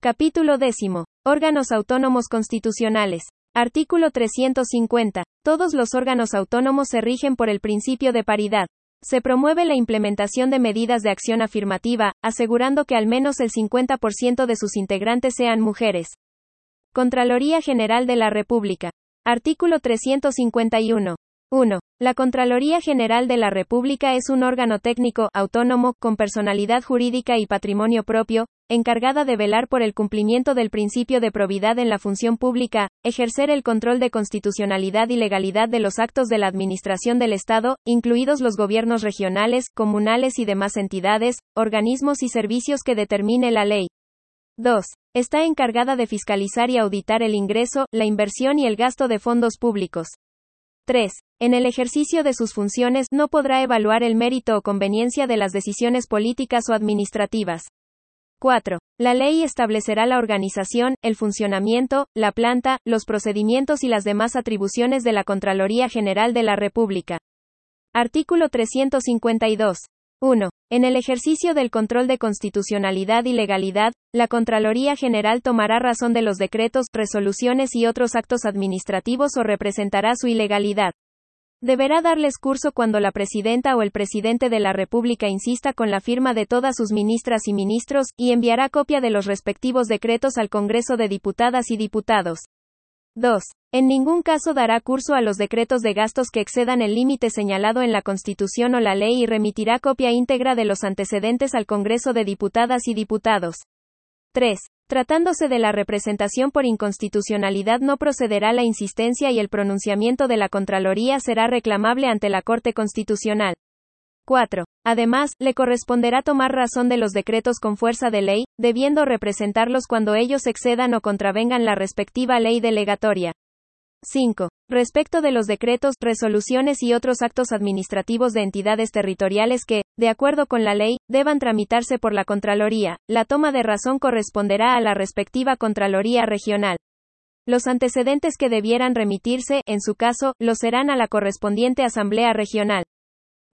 Capítulo décimo. Órganos autónomos constitucionales. Artículo 350. Todos los órganos autónomos se rigen por el principio de paridad. Se promueve la implementación de medidas de acción afirmativa, asegurando que al menos el 50% de sus integrantes sean mujeres. Contraloría General de la República. Artículo 351. 1. La Contraloría General de la República es un órgano técnico, autónomo, con personalidad jurídica y patrimonio propio, encargada de velar por el cumplimiento del principio de probidad en la función pública, ejercer el control de constitucionalidad y legalidad de los actos de la Administración del Estado, incluidos los gobiernos regionales, comunales y demás entidades, organismos y servicios que determine la ley. 2. Está encargada de fiscalizar y auditar el ingreso, la inversión y el gasto de fondos públicos. 3. En el ejercicio de sus funciones no podrá evaluar el mérito o conveniencia de las decisiones políticas o administrativas. 4. La ley establecerá la organización, el funcionamiento, la planta, los procedimientos y las demás atribuciones de la Contraloría General de la República. Artículo 352. 1. En el ejercicio del control de constitucionalidad y legalidad, la Contraloría General tomará razón de los decretos, resoluciones y otros actos administrativos o representará su ilegalidad. Deberá darles curso cuando la presidenta o el presidente de la República insista con la firma de todas sus ministras y ministros, y enviará copia de los respectivos decretos al Congreso de Diputadas y Diputados. 2. En ningún caso dará curso a los decretos de gastos que excedan el límite señalado en la Constitución o la ley y remitirá copia íntegra de los antecedentes al Congreso de Diputadas y Diputados. 3. Tratándose de la representación por inconstitucionalidad no procederá la insistencia y el pronunciamiento de la Contraloría será reclamable ante la Corte Constitucional. 4. Además, le corresponderá tomar razón de los decretos con fuerza de ley, debiendo representarlos cuando ellos excedan o contravengan la respectiva ley delegatoria. 5. Respecto de los decretos, resoluciones y otros actos administrativos de entidades territoriales que, de acuerdo con la ley, deban tramitarse por la Contraloría, la toma de razón corresponderá a la respectiva Contraloría regional. Los antecedentes que debieran remitirse, en su caso, lo serán a la correspondiente Asamblea Regional.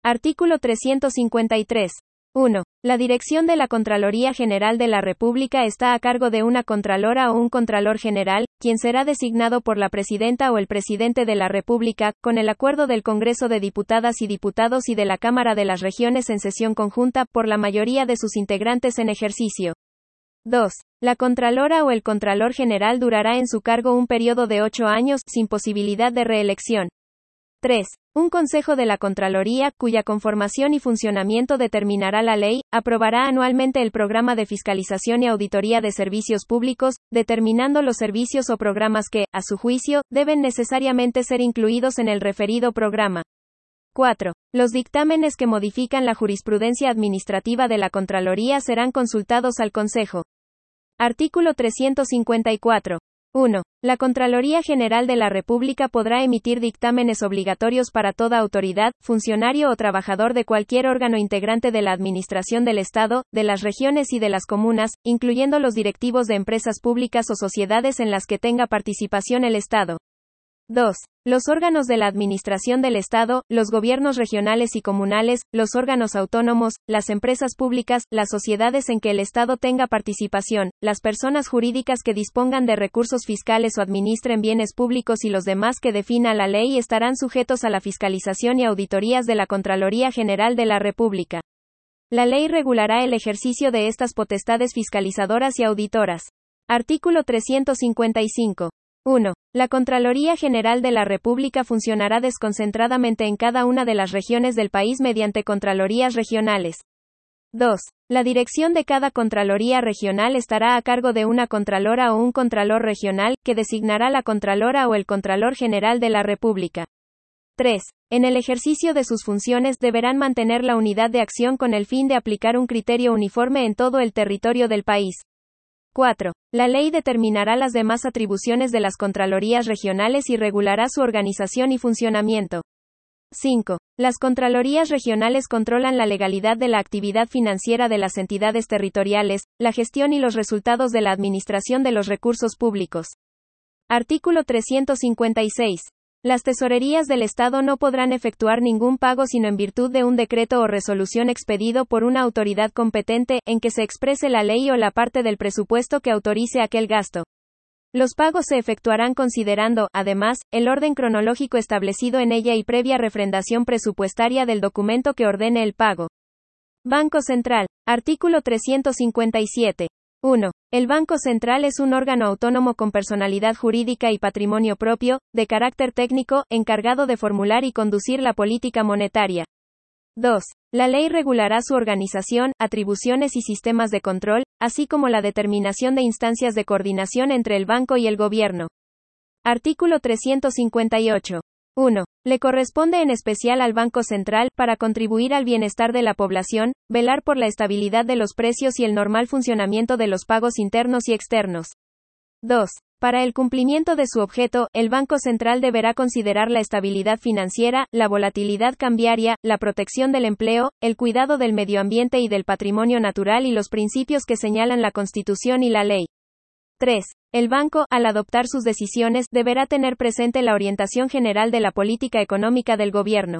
Artículo 353. 1. La dirección de la Contraloría General de la República está a cargo de una Contralora o un Contralor General, quien será designado por la Presidenta o el Presidente de la República, con el acuerdo del Congreso de Diputadas y Diputados y de la Cámara de las Regiones en sesión conjunta, por la mayoría de sus integrantes en ejercicio. 2. La Contralora o el Contralor General durará en su cargo un periodo de ocho años, sin posibilidad de reelección. 3. Un Consejo de la Contraloría, cuya conformación y funcionamiento determinará la ley, aprobará anualmente el programa de fiscalización y auditoría de servicios públicos, determinando los servicios o programas que, a su juicio, deben necesariamente ser incluidos en el referido programa. 4. Los dictámenes que modifican la jurisprudencia administrativa de la Contraloría serán consultados al Consejo. Artículo 354. 1. La Contraloría General de la República podrá emitir dictámenes obligatorios para toda autoridad, funcionario o trabajador de cualquier órgano integrante de la Administración del Estado, de las regiones y de las comunas, incluyendo los directivos de empresas públicas o sociedades en las que tenga participación el Estado. 2. Los órganos de la Administración del Estado, los gobiernos regionales y comunales, los órganos autónomos, las empresas públicas, las sociedades en que el Estado tenga participación, las personas jurídicas que dispongan de recursos fiscales o administren bienes públicos y los demás que defina la ley estarán sujetos a la fiscalización y auditorías de la Contraloría General de la República. La ley regulará el ejercicio de estas potestades fiscalizadoras y auditoras. Artículo 355. 1. La Contraloría General de la República funcionará desconcentradamente en cada una de las regiones del país mediante Contralorías regionales. 2. La dirección de cada Contraloría regional estará a cargo de una Contralora o un Contralor regional, que designará la Contralora o el Contralor General de la República. 3. En el ejercicio de sus funciones deberán mantener la unidad de acción con el fin de aplicar un criterio uniforme en todo el territorio del país. 4. La ley determinará las demás atribuciones de las Contralorías regionales y regulará su organización y funcionamiento. 5. Las Contralorías regionales controlan la legalidad de la actividad financiera de las entidades territoriales, la gestión y los resultados de la administración de los recursos públicos. Artículo 356. Las tesorerías del Estado no podrán efectuar ningún pago sino en virtud de un decreto o resolución expedido por una autoridad competente, en que se exprese la ley o la parte del presupuesto que autorice aquel gasto. Los pagos se efectuarán considerando, además, el orden cronológico establecido en ella y previa refrendación presupuestaria del documento que ordene el pago. Banco Central. Artículo 357. 1. El Banco Central es un órgano autónomo con personalidad jurídica y patrimonio propio, de carácter técnico, encargado de formular y conducir la política monetaria. 2. La ley regulará su organización, atribuciones y sistemas de control, así como la determinación de instancias de coordinación entre el banco y el gobierno. Artículo 358. 1. Le corresponde en especial al Banco Central, para contribuir al bienestar de la población, velar por la estabilidad de los precios y el normal funcionamiento de los pagos internos y externos. 2. Para el cumplimiento de su objeto, el Banco Central deberá considerar la estabilidad financiera, la volatilidad cambiaria, la protección del empleo, el cuidado del medio ambiente y del patrimonio natural y los principios que señalan la Constitución y la ley. 3. El banco, al adoptar sus decisiones, deberá tener presente la orientación general de la política económica del gobierno.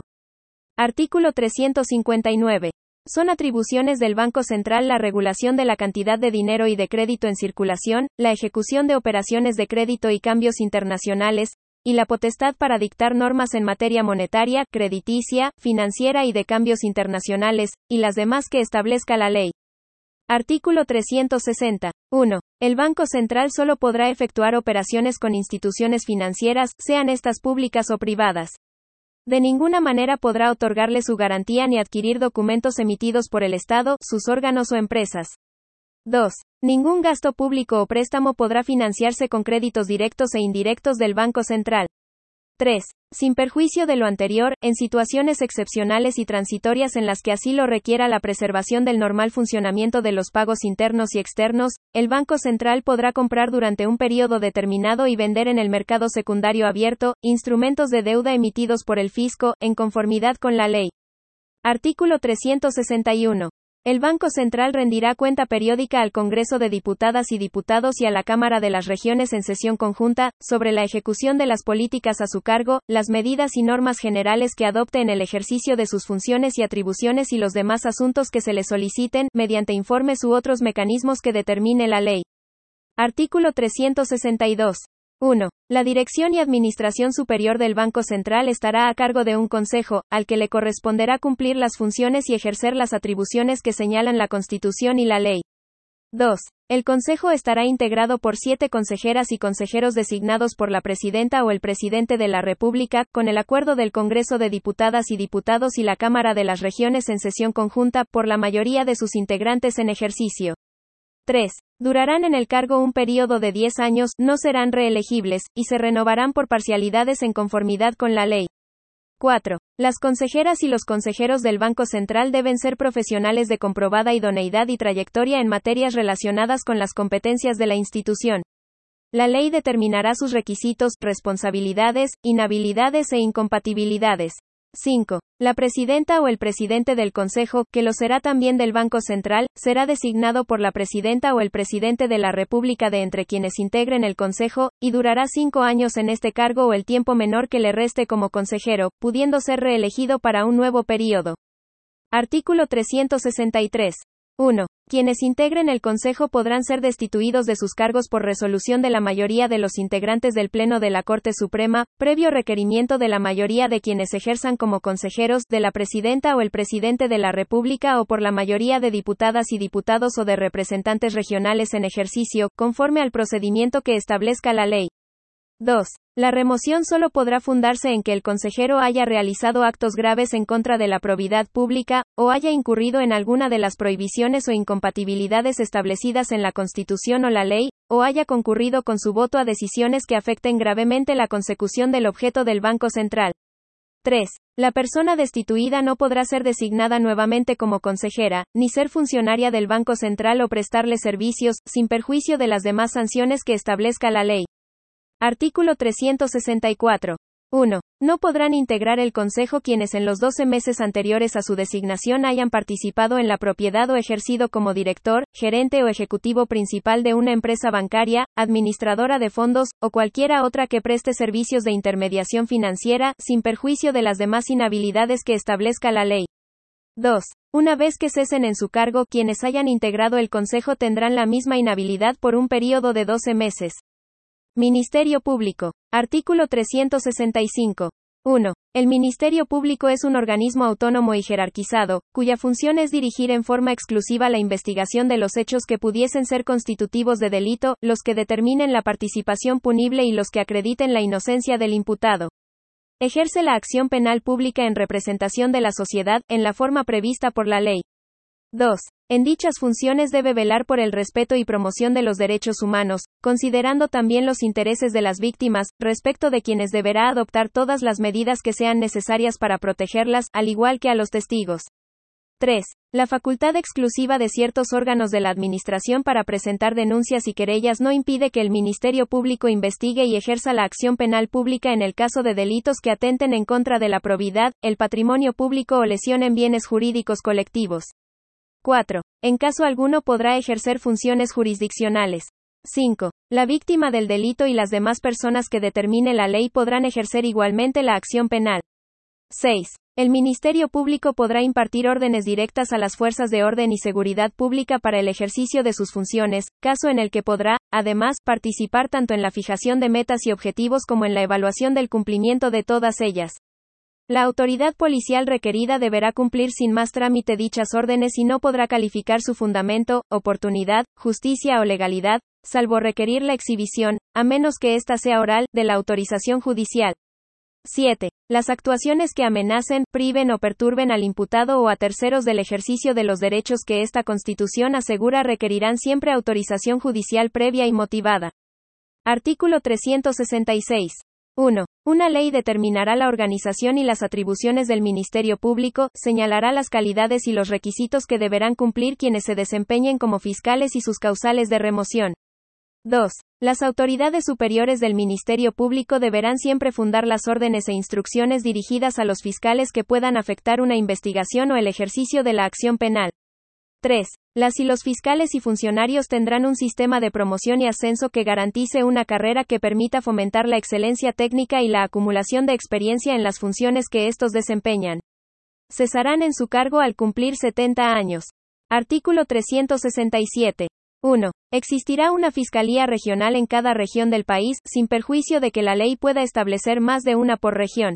Artículo 359. Son atribuciones del Banco Central la regulación de la cantidad de dinero y de crédito en circulación, la ejecución de operaciones de crédito y cambios internacionales, y la potestad para dictar normas en materia monetaria, crediticia, financiera y de cambios internacionales, y las demás que establezca la ley. Artículo 360. 1. El Banco Central solo podrá efectuar operaciones con instituciones financieras, sean estas públicas o privadas. De ninguna manera podrá otorgarle su garantía ni adquirir documentos emitidos por el Estado, sus órganos o empresas. 2. Ningún gasto público o préstamo podrá financiarse con créditos directos e indirectos del Banco Central. 3. Sin perjuicio de lo anterior, en situaciones excepcionales y transitorias en las que así lo requiera la preservación del normal funcionamiento de los pagos internos y externos, el Banco Central podrá comprar durante un periodo determinado y vender en el mercado secundario abierto, instrumentos de deuda emitidos por el fisco, en conformidad con la ley. Artículo 361. El Banco Central rendirá cuenta periódica al Congreso de Diputadas y Diputados y a la Cámara de las Regiones en sesión conjunta, sobre la ejecución de las políticas a su cargo, las medidas y normas generales que adopte en el ejercicio de sus funciones y atribuciones y los demás asuntos que se le soliciten, mediante informes u otros mecanismos que determine la ley. Artículo 362. 1. La dirección y administración superior del Banco Central estará a cargo de un consejo, al que le corresponderá cumplir las funciones y ejercer las atribuciones que señalan la Constitución y la ley. 2. El Consejo estará integrado por siete consejeras y consejeros designados por la Presidenta o el Presidente de la República, con el acuerdo del Congreso de Diputadas y Diputados y la Cámara de las Regiones en sesión conjunta, por la mayoría de sus integrantes en ejercicio. 3. Durarán en el cargo un periodo de 10 años, no serán reelegibles, y se renovarán por parcialidades en conformidad con la ley. 4. Las consejeras y los consejeros del Banco Central deben ser profesionales de comprobada idoneidad y trayectoria en materias relacionadas con las competencias de la institución. La ley determinará sus requisitos, responsabilidades, inhabilidades e incompatibilidades. 5. La presidenta o el presidente del Consejo, que lo será también del Banco Central, será designado por la presidenta o el presidente de la República de entre quienes integren el Consejo, y durará cinco años en este cargo o el tiempo menor que le reste como consejero, pudiendo ser reelegido para un nuevo período. Artículo 363. 1. Quienes integren el Consejo podrán ser destituidos de sus cargos por resolución de la mayoría de los integrantes del Pleno de la Corte Suprema, previo requerimiento de la mayoría de quienes ejerzan como consejeros, de la Presidenta o el Presidente de la República o por la mayoría de diputadas y diputados o de representantes regionales en ejercicio, conforme al procedimiento que establezca la ley. 2. La remoción solo podrá fundarse en que el consejero haya realizado actos graves en contra de la probidad pública, o haya incurrido en alguna de las prohibiciones o incompatibilidades establecidas en la Constitución o la ley, o haya concurrido con su voto a decisiones que afecten gravemente la consecución del objeto del Banco Central. 3. La persona destituida no podrá ser designada nuevamente como consejera, ni ser funcionaria del Banco Central o prestarle servicios, sin perjuicio de las demás sanciones que establezca la ley. Artículo 364. 1. No podrán integrar el Consejo quienes en los 12 meses anteriores a su designación hayan participado en la propiedad o ejercido como director, gerente o ejecutivo principal de una empresa bancaria, administradora de fondos, o cualquiera otra que preste servicios de intermediación financiera, sin perjuicio de las demás inhabilidades que establezca la ley. 2. Una vez que cesen en su cargo, quienes hayan integrado el Consejo tendrán la misma inhabilidad por un período de 12 meses. Ministerio Público. Artículo 365. 1. El Ministerio Público es un organismo autónomo y jerarquizado, cuya función es dirigir en forma exclusiva la investigación de los hechos que pudiesen ser constitutivos de delito, los que determinen la participación punible y los que acrediten la inocencia del imputado. Ejerce la acción penal pública en representación de la sociedad, en la forma prevista por la ley. 2. En dichas funciones debe velar por el respeto y promoción de los derechos humanos, considerando también los intereses de las víctimas, respecto de quienes deberá adoptar todas las medidas que sean necesarias para protegerlas, al igual que a los testigos. 3. La facultad exclusiva de ciertos órganos de la Administración para presentar denuncias y querellas no impide que el Ministerio Público investigue y ejerza la acción penal pública en el caso de delitos que atenten en contra de la probidad, el patrimonio público o lesionen bienes jurídicos colectivos. 4. En caso alguno podrá ejercer funciones jurisdiccionales. 5. La víctima del delito y las demás personas que determine la ley podrán ejercer igualmente la acción penal. 6. El Ministerio Público podrá impartir órdenes directas a las fuerzas de orden y seguridad pública para el ejercicio de sus funciones, caso en el que podrá, además, participar tanto en la fijación de metas y objetivos como en la evaluación del cumplimiento de todas ellas. La autoridad policial requerida deberá cumplir sin más trámite dichas órdenes y no podrá calificar su fundamento, oportunidad, justicia o legalidad, salvo requerir la exhibición, a menos que ésta sea oral, de la autorización judicial. 7. Las actuaciones que amenacen, priven o perturben al imputado o a terceros del ejercicio de los derechos que esta Constitución asegura requerirán siempre autorización judicial previa y motivada. Artículo 366. 1. Una ley determinará la organización y las atribuciones del Ministerio Público, señalará las calidades y los requisitos que deberán cumplir quienes se desempeñen como fiscales y sus causales de remoción. 2. Las autoridades superiores del Ministerio Público deberán siempre fundar las órdenes e instrucciones dirigidas a los fiscales que puedan afectar una investigación o el ejercicio de la acción penal. 3. Las y los fiscales y funcionarios tendrán un sistema de promoción y ascenso que garantice una carrera que permita fomentar la excelencia técnica y la acumulación de experiencia en las funciones que estos desempeñan. Cesarán en su cargo al cumplir 70 años. Artículo 367. 1. Existirá una Fiscalía Regional en cada región del país, sin perjuicio de que la ley pueda establecer más de una por región.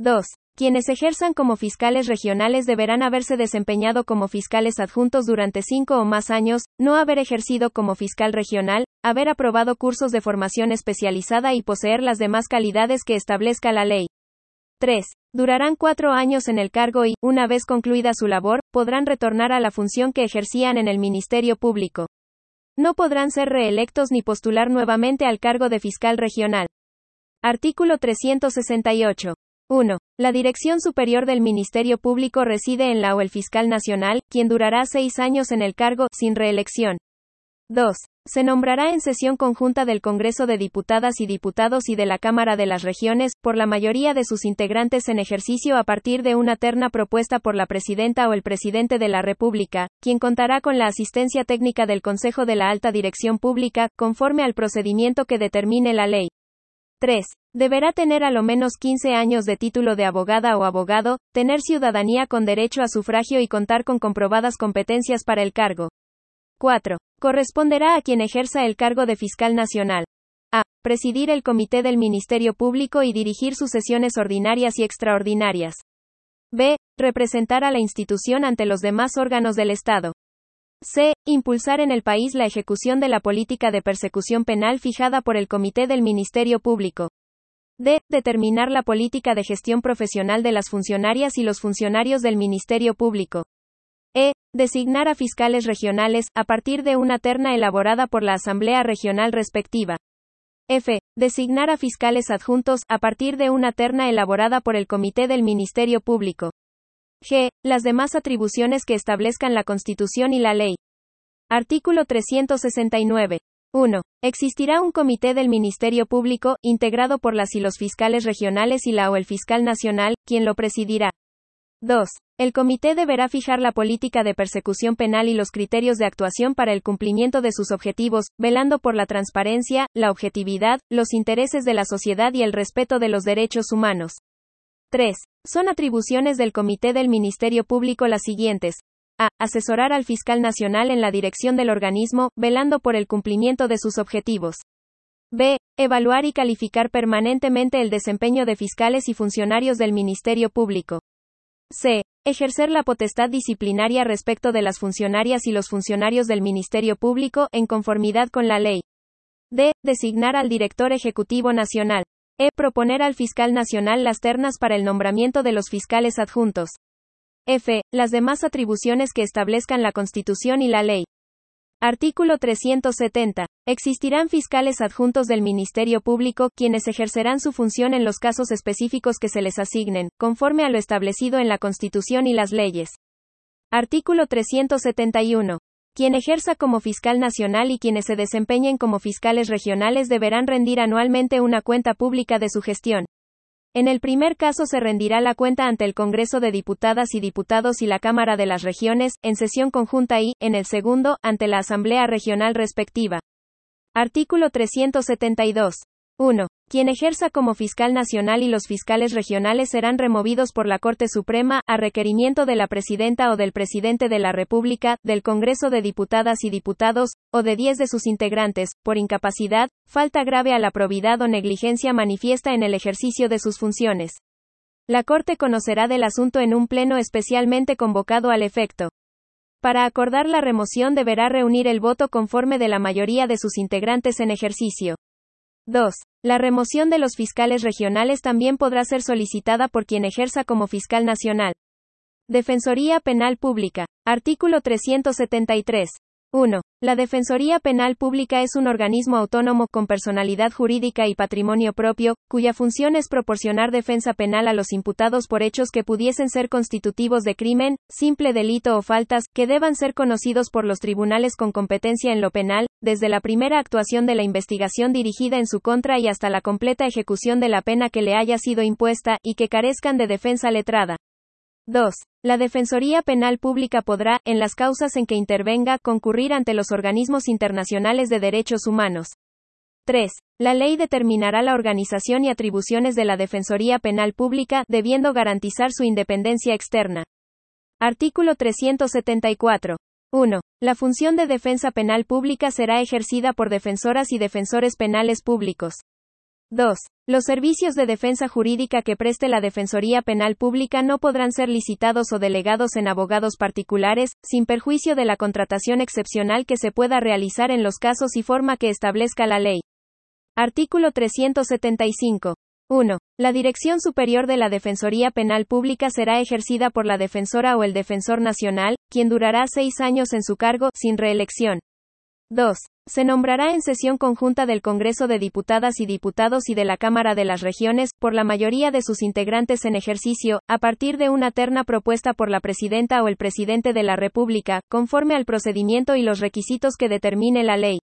2. Quienes ejerzan como fiscales regionales deberán haberse desempeñado como fiscales adjuntos durante cinco o más años, no haber ejercido como fiscal regional, haber aprobado cursos de formación especializada y poseer las demás calidades que establezca la ley. 3. Durarán cuatro años en el cargo y, una vez concluida su labor, podrán retornar a la función que ejercían en el Ministerio Público. No podrán ser reelectos ni postular nuevamente al cargo de fiscal regional. Artículo 368. 1. La Dirección Superior del Ministerio Público reside en la o el Fiscal Nacional, quien durará seis años en el cargo, sin reelección. 2. Se nombrará en sesión conjunta del Congreso de Diputadas y Diputados y de la Cámara de las Regiones, por la mayoría de sus integrantes en ejercicio a partir de una terna propuesta por la Presidenta o el Presidente de la República, quien contará con la asistencia técnica del Consejo de la Alta Dirección Pública, conforme al procedimiento que determine la ley. 3. Deberá tener a lo menos 15 años de título de abogada o abogado, tener ciudadanía con derecho a sufragio y contar con comprobadas competencias para el cargo. 4. Corresponderá a quien ejerza el cargo de fiscal nacional. A. Presidir el comité del Ministerio Público y dirigir sus sesiones ordinarias y extraordinarias. B. Representar a la institución ante los demás órganos del Estado. C. Impulsar en el país la ejecución de la política de persecución penal fijada por el Comité del Ministerio Público. D. Determinar la política de gestión profesional de las funcionarias y los funcionarios del Ministerio Público. E. Designar a fiscales regionales, a partir de una terna elaborada por la Asamblea Regional respectiva. F. Designar a fiscales adjuntos, a partir de una terna elaborada por el Comité del Ministerio Público. G. Las demás atribuciones que establezcan la Constitución y la ley. Artículo 369. 1. Existirá un comité del Ministerio Público, integrado por las y los fiscales regionales y la o el fiscal nacional, quien lo presidirá. 2. El comité deberá fijar la política de persecución penal y los criterios de actuación para el cumplimiento de sus objetivos, velando por la transparencia, la objetividad, los intereses de la sociedad y el respeto de los derechos humanos. 3. Son atribuciones del Comité del Ministerio Público las siguientes. A. Asesorar al fiscal nacional en la dirección del organismo, velando por el cumplimiento de sus objetivos. B. Evaluar y calificar permanentemente el desempeño de fiscales y funcionarios del Ministerio Público. C. Ejercer la potestad disciplinaria respecto de las funcionarias y los funcionarios del Ministerio Público, en conformidad con la ley. D. Designar al director ejecutivo nacional. E. Proponer al fiscal nacional las ternas para el nombramiento de los fiscales adjuntos. F. Las demás atribuciones que establezcan la Constitución y la ley. Artículo 370. Existirán fiscales adjuntos del Ministerio Público, quienes ejercerán su función en los casos específicos que se les asignen, conforme a lo establecido en la Constitución y las leyes. Artículo 371. Quien ejerza como fiscal nacional y quienes se desempeñen como fiscales regionales deberán rendir anualmente una cuenta pública de su gestión. En el primer caso se rendirá la cuenta ante el Congreso de Diputadas y Diputados y la Cámara de las Regiones, en sesión conjunta y, en el segundo, ante la Asamblea Regional respectiva. Artículo 372. 1. Quien ejerza como fiscal nacional y los fiscales regionales serán removidos por la Corte Suprema, a requerimiento de la Presidenta o del Presidente de la República, del Congreso de Diputadas y Diputados, o de 10 de sus integrantes, por incapacidad, falta grave a la probidad o negligencia manifiesta en el ejercicio de sus funciones. La Corte conocerá del asunto en un pleno especialmente convocado al efecto. Para acordar la remoción deberá reunir el voto conforme de la mayoría de sus integrantes en ejercicio. 2. La remoción de los fiscales regionales también podrá ser solicitada por quien ejerza como fiscal nacional. Defensoría Penal Pública. Artículo 373. 1. La Defensoría Penal Pública es un organismo autónomo con personalidad jurídica y patrimonio propio, cuya función es proporcionar defensa penal a los imputados por hechos que pudiesen ser constitutivos de crimen, simple delito o faltas, que deban ser conocidos por los tribunales con competencia en lo penal, desde la primera actuación de la investigación dirigida en su contra y hasta la completa ejecución de la pena que le haya sido impuesta, y que carezcan de defensa letrada. 2. La Defensoría Penal Pública podrá, en las causas en que intervenga, concurrir ante los organismos internacionales de derechos humanos. 3. La ley determinará la organización y atribuciones de la Defensoría Penal Pública, debiendo garantizar su independencia externa. Artículo 374. 1. La función de defensa penal pública será ejercida por defensoras y defensores penales públicos. 2. Los servicios de defensa jurídica que preste la Defensoría Penal Pública no podrán ser licitados o delegados en abogados particulares, sin perjuicio de la contratación excepcional que se pueda realizar en los casos y forma que establezca la ley. Artículo 375. 1. La Dirección Superior de la Defensoría Penal Pública será ejercida por la defensora o el defensor nacional, quien durará seis años en su cargo, sin reelección. 2. Se nombrará en sesión conjunta del Congreso de Diputadas y Diputados y de la Cámara de las Regiones, por la mayoría de sus integrantes en ejercicio, a partir de una terna propuesta por la Presidenta o el Presidente de la República, conforme al procedimiento y los requisitos que determine la ley.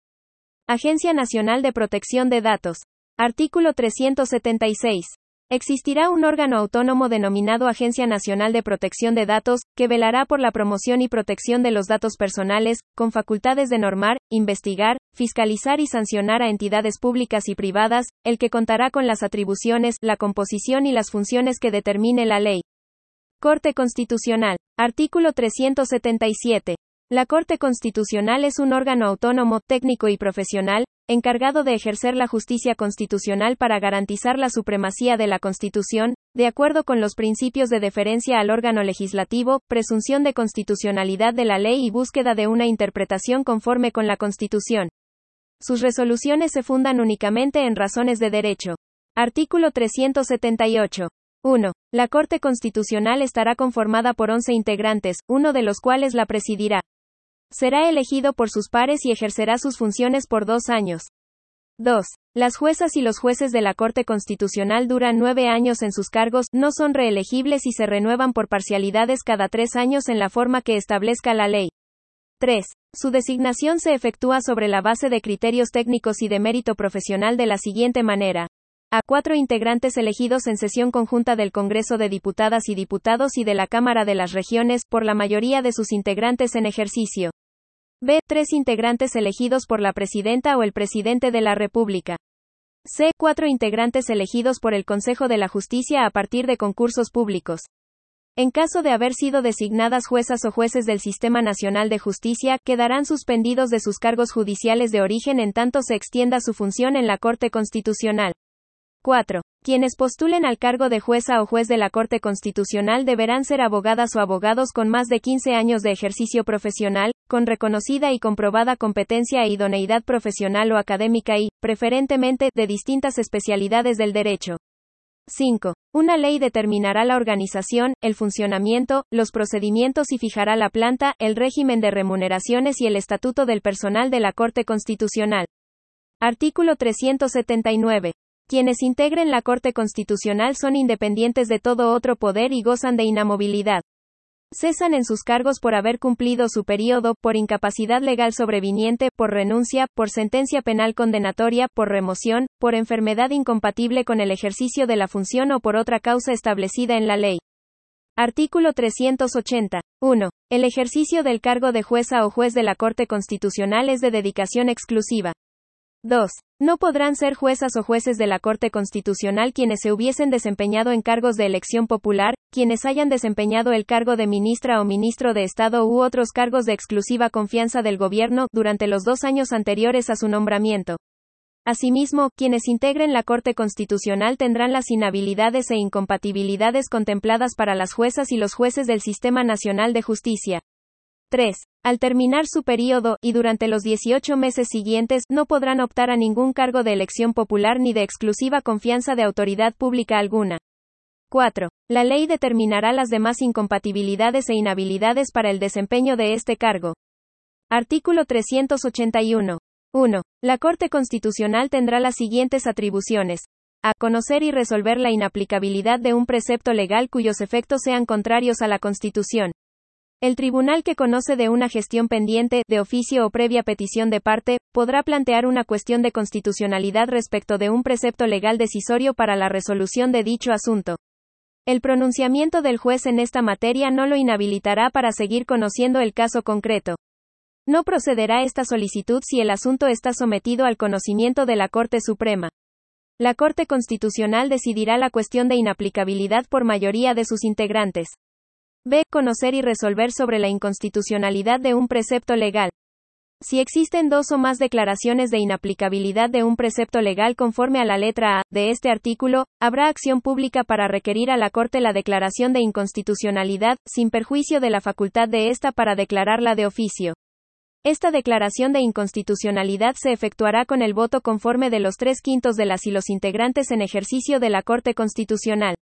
Agencia Nacional de Protección de Datos. Artículo 376. Existirá un órgano autónomo denominado Agencia Nacional de Protección de Datos, que velará por la promoción y protección de los datos personales, con facultades de normar, investigar, fiscalizar y sancionar a entidades públicas y privadas, el que contará con las atribuciones, la composición y las funciones que determine la ley. Corte Constitucional. Artículo 377. La Corte Constitucional es un órgano autónomo, técnico y profesional, encargado de ejercer la justicia constitucional para garantizar la supremacía de la Constitución, de acuerdo con los principios de deferencia al órgano legislativo, presunción de constitucionalidad de la ley y búsqueda de una interpretación conforme con la Constitución. Sus resoluciones se fundan únicamente en razones de derecho. Artículo 378. 1. La Corte Constitucional estará conformada por 11 integrantes, uno de los cuales la presidirá. Será elegido por sus pares y ejercerá sus funciones por dos años. 2. Las juezas y los jueces de la Corte Constitucional duran nueve años en sus cargos, no son reelegibles y se renuevan por parcialidades cada tres años en la forma que establezca la ley. 3. Su designación se efectúa sobre la base de criterios técnicos y de mérito profesional de la siguiente manera. A cuatro integrantes elegidos en sesión conjunta del Congreso de Diputadas y Diputados y de la Cámara de las Regiones, por la mayoría de sus integrantes en ejercicio. B. Tres integrantes elegidos por la Presidenta o el Presidente de la República. C. Cuatro integrantes elegidos por el Consejo de la Justicia a partir de concursos públicos. En caso de haber sido designadas juezas o jueces del Sistema Nacional de Justicia, quedarán suspendidos de sus cargos judiciales de origen en tanto se extienda su función en la Corte Constitucional. 4. Quienes postulen al cargo de jueza o juez de la Corte Constitucional deberán ser abogadas o abogados con más de 15 años de ejercicio profesional, con reconocida y comprobada competencia e idoneidad profesional o académica y, preferentemente, de distintas especialidades del derecho. 5. Una ley determinará la organización, el funcionamiento, los procedimientos y fijará la planta, el régimen de remuneraciones y el estatuto del personal de la Corte Constitucional. Artículo 379. Quienes integren la Corte Constitucional son independientes de todo otro poder y gozan de inamovilidad cesan en sus cargos por haber cumplido su periodo, por incapacidad legal sobreviniente, por renuncia, por sentencia penal condenatoria, por remoción, por enfermedad incompatible con el ejercicio de la función o por otra causa establecida en la ley. Artículo 380. 1. El ejercicio del cargo de jueza o juez de la Corte Constitucional es de dedicación exclusiva. 2. No podrán ser juezas o jueces de la Corte Constitucional quienes se hubiesen desempeñado en cargos de elección popular, quienes hayan desempeñado el cargo de ministra o ministro de Estado u otros cargos de exclusiva confianza del gobierno durante los dos años anteriores a su nombramiento. Asimismo, quienes integren la Corte Constitucional tendrán las inhabilidades e incompatibilidades contempladas para las juezas y los jueces del Sistema Nacional de Justicia. 3. Al terminar su periodo, y durante los 18 meses siguientes, no podrán optar a ningún cargo de elección popular ni de exclusiva confianza de autoridad pública alguna. 4. La ley determinará las demás incompatibilidades e inhabilidades para el desempeño de este cargo. Artículo 381. 1. La Corte Constitucional tendrá las siguientes atribuciones. A. Conocer y resolver la inaplicabilidad de un precepto legal cuyos efectos sean contrarios a la Constitución. El tribunal que conoce de una gestión pendiente, de oficio o previa petición de parte, podrá plantear una cuestión de constitucionalidad respecto de un precepto legal decisorio para la resolución de dicho asunto. El pronunciamiento del juez en esta materia no lo inhabilitará para seguir conociendo el caso concreto. No procederá esta solicitud si el asunto está sometido al conocimiento de la Corte Suprema. La Corte Constitucional decidirá la cuestión de inaplicabilidad por mayoría de sus integrantes. B. Conocer y resolver sobre la inconstitucionalidad de un precepto legal. Si existen dos o más declaraciones de inaplicabilidad de un precepto legal conforme a la letra A de este artículo, habrá acción pública para requerir a la Corte la declaración de inconstitucionalidad, sin perjuicio de la facultad de ésta para declararla de oficio. Esta declaración de inconstitucionalidad se efectuará con el voto conforme de los tres quintos de las y los integrantes en ejercicio de la Corte Constitucional.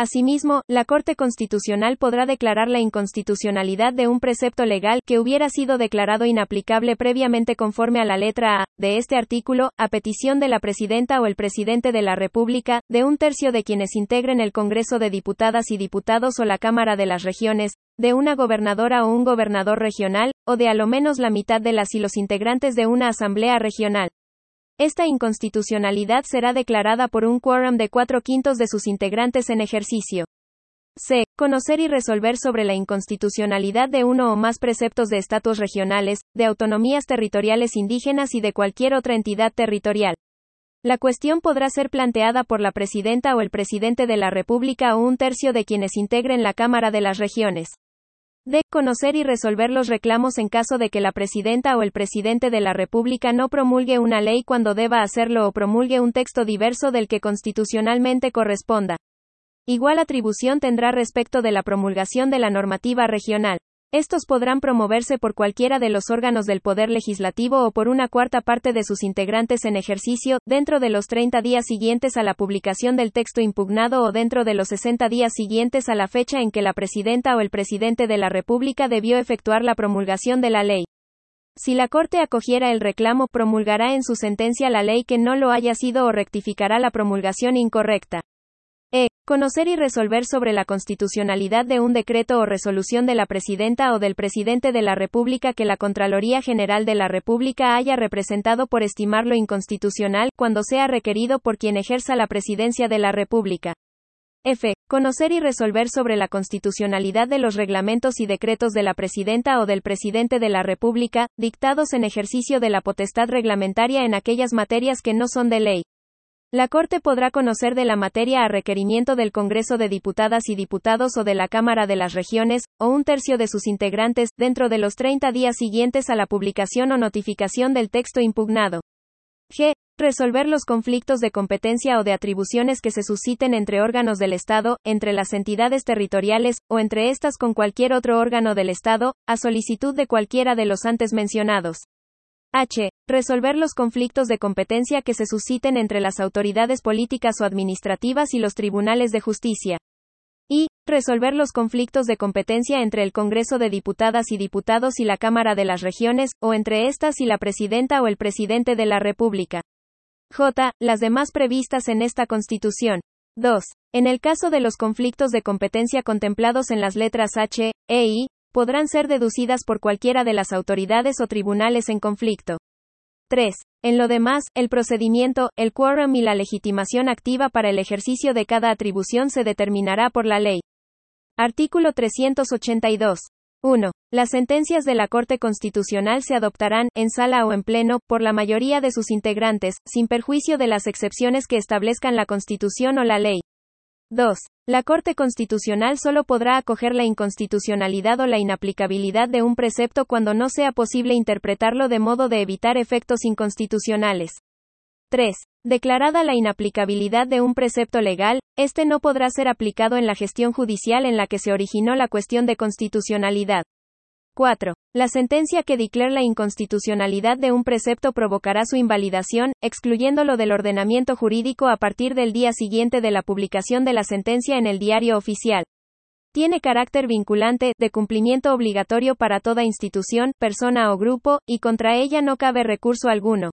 Asimismo, la Corte Constitucional podrá declarar la inconstitucionalidad de un precepto legal que hubiera sido declarado inaplicable previamente conforme a la letra A de este artículo, a petición de la Presidenta o el Presidente de la República, de un tercio de quienes integren el Congreso de Diputadas y Diputados o la Cámara de las Regiones, de una gobernadora o un gobernador regional, o de a lo menos la mitad de las y los integrantes de una Asamblea Regional. Esta inconstitucionalidad será declarada por un quórum de cuatro quintos de sus integrantes en ejercicio. C. Conocer y resolver sobre la inconstitucionalidad de uno o más preceptos de estatus regionales, de autonomías territoriales indígenas y de cualquier otra entidad territorial. La cuestión podrá ser planteada por la Presidenta o el Presidente de la República o un tercio de quienes integren la Cámara de las Regiones. D. Conocer y resolver los reclamos en caso de que la Presidenta o el Presidente de la República no promulgue una ley cuando deba hacerlo o promulgue un texto diverso del que constitucionalmente corresponda. Igual atribución tendrá respecto de la promulgación de la normativa regional. Estos podrán promoverse por cualquiera de los órganos del Poder Legislativo o por una cuarta parte de sus integrantes en ejercicio, dentro de los 30 días siguientes a la publicación del texto impugnado o dentro de los 60 días siguientes a la fecha en que la Presidenta o el Presidente de la República debió efectuar la promulgación de la ley. Si la Corte acogiera el reclamo, promulgará en su sentencia la ley que no lo haya sido o rectificará la promulgación incorrecta. Conocer y resolver sobre la constitucionalidad de un decreto o resolución de la Presidenta o del Presidente de la República que la Contraloría General de la República haya representado por estimarlo inconstitucional, cuando sea requerido por quien ejerza la Presidencia de la República. F. Conocer y resolver sobre la constitucionalidad de los reglamentos y decretos de la Presidenta o del Presidente de la República, dictados en ejercicio de la potestad reglamentaria en aquellas materias que no son de ley. La Corte podrá conocer de la materia a requerimiento del Congreso de Diputadas y Diputados o de la Cámara de las Regiones, o un tercio de sus integrantes, dentro de los 30 días siguientes a la publicación o notificación del texto impugnado. G. Resolver los conflictos de competencia o de atribuciones que se susciten entre órganos del Estado, entre las entidades territoriales, o entre estas con cualquier otro órgano del Estado, a solicitud de cualquiera de los antes mencionados. H. Resolver los conflictos de competencia que se susciten entre las autoridades políticas o administrativas y los tribunales de justicia. Y. Resolver los conflictos de competencia entre el Congreso de Diputadas y Diputados y la Cámara de las Regiones, o entre estas y la Presidenta o el Presidente de la República. J. Las demás previstas en esta Constitución. 2. En el caso de los conflictos de competencia contemplados en las letras H, E y podrán ser deducidas por cualquiera de las autoridades o tribunales en conflicto. 3. En lo demás, el procedimiento, el quórum y la legitimación activa para el ejercicio de cada atribución se determinará por la ley. Artículo 382. 1. Las sentencias de la Corte Constitucional se adoptarán, en sala o en pleno, por la mayoría de sus integrantes, sin perjuicio de las excepciones que establezcan la Constitución o la ley. 2. La Corte Constitucional solo podrá acoger la inconstitucionalidad o la inaplicabilidad de un precepto cuando no sea posible interpretarlo de modo de evitar efectos inconstitucionales. 3. Declarada la inaplicabilidad de un precepto legal, este no podrá ser aplicado en la gestión judicial en la que se originó la cuestión de constitucionalidad. 4. La sentencia que declare la inconstitucionalidad de un precepto provocará su invalidación, excluyéndolo del ordenamiento jurídico a partir del día siguiente de la publicación de la sentencia en el diario oficial. Tiene carácter vinculante, de cumplimiento obligatorio para toda institución, persona o grupo, y contra ella no cabe recurso alguno.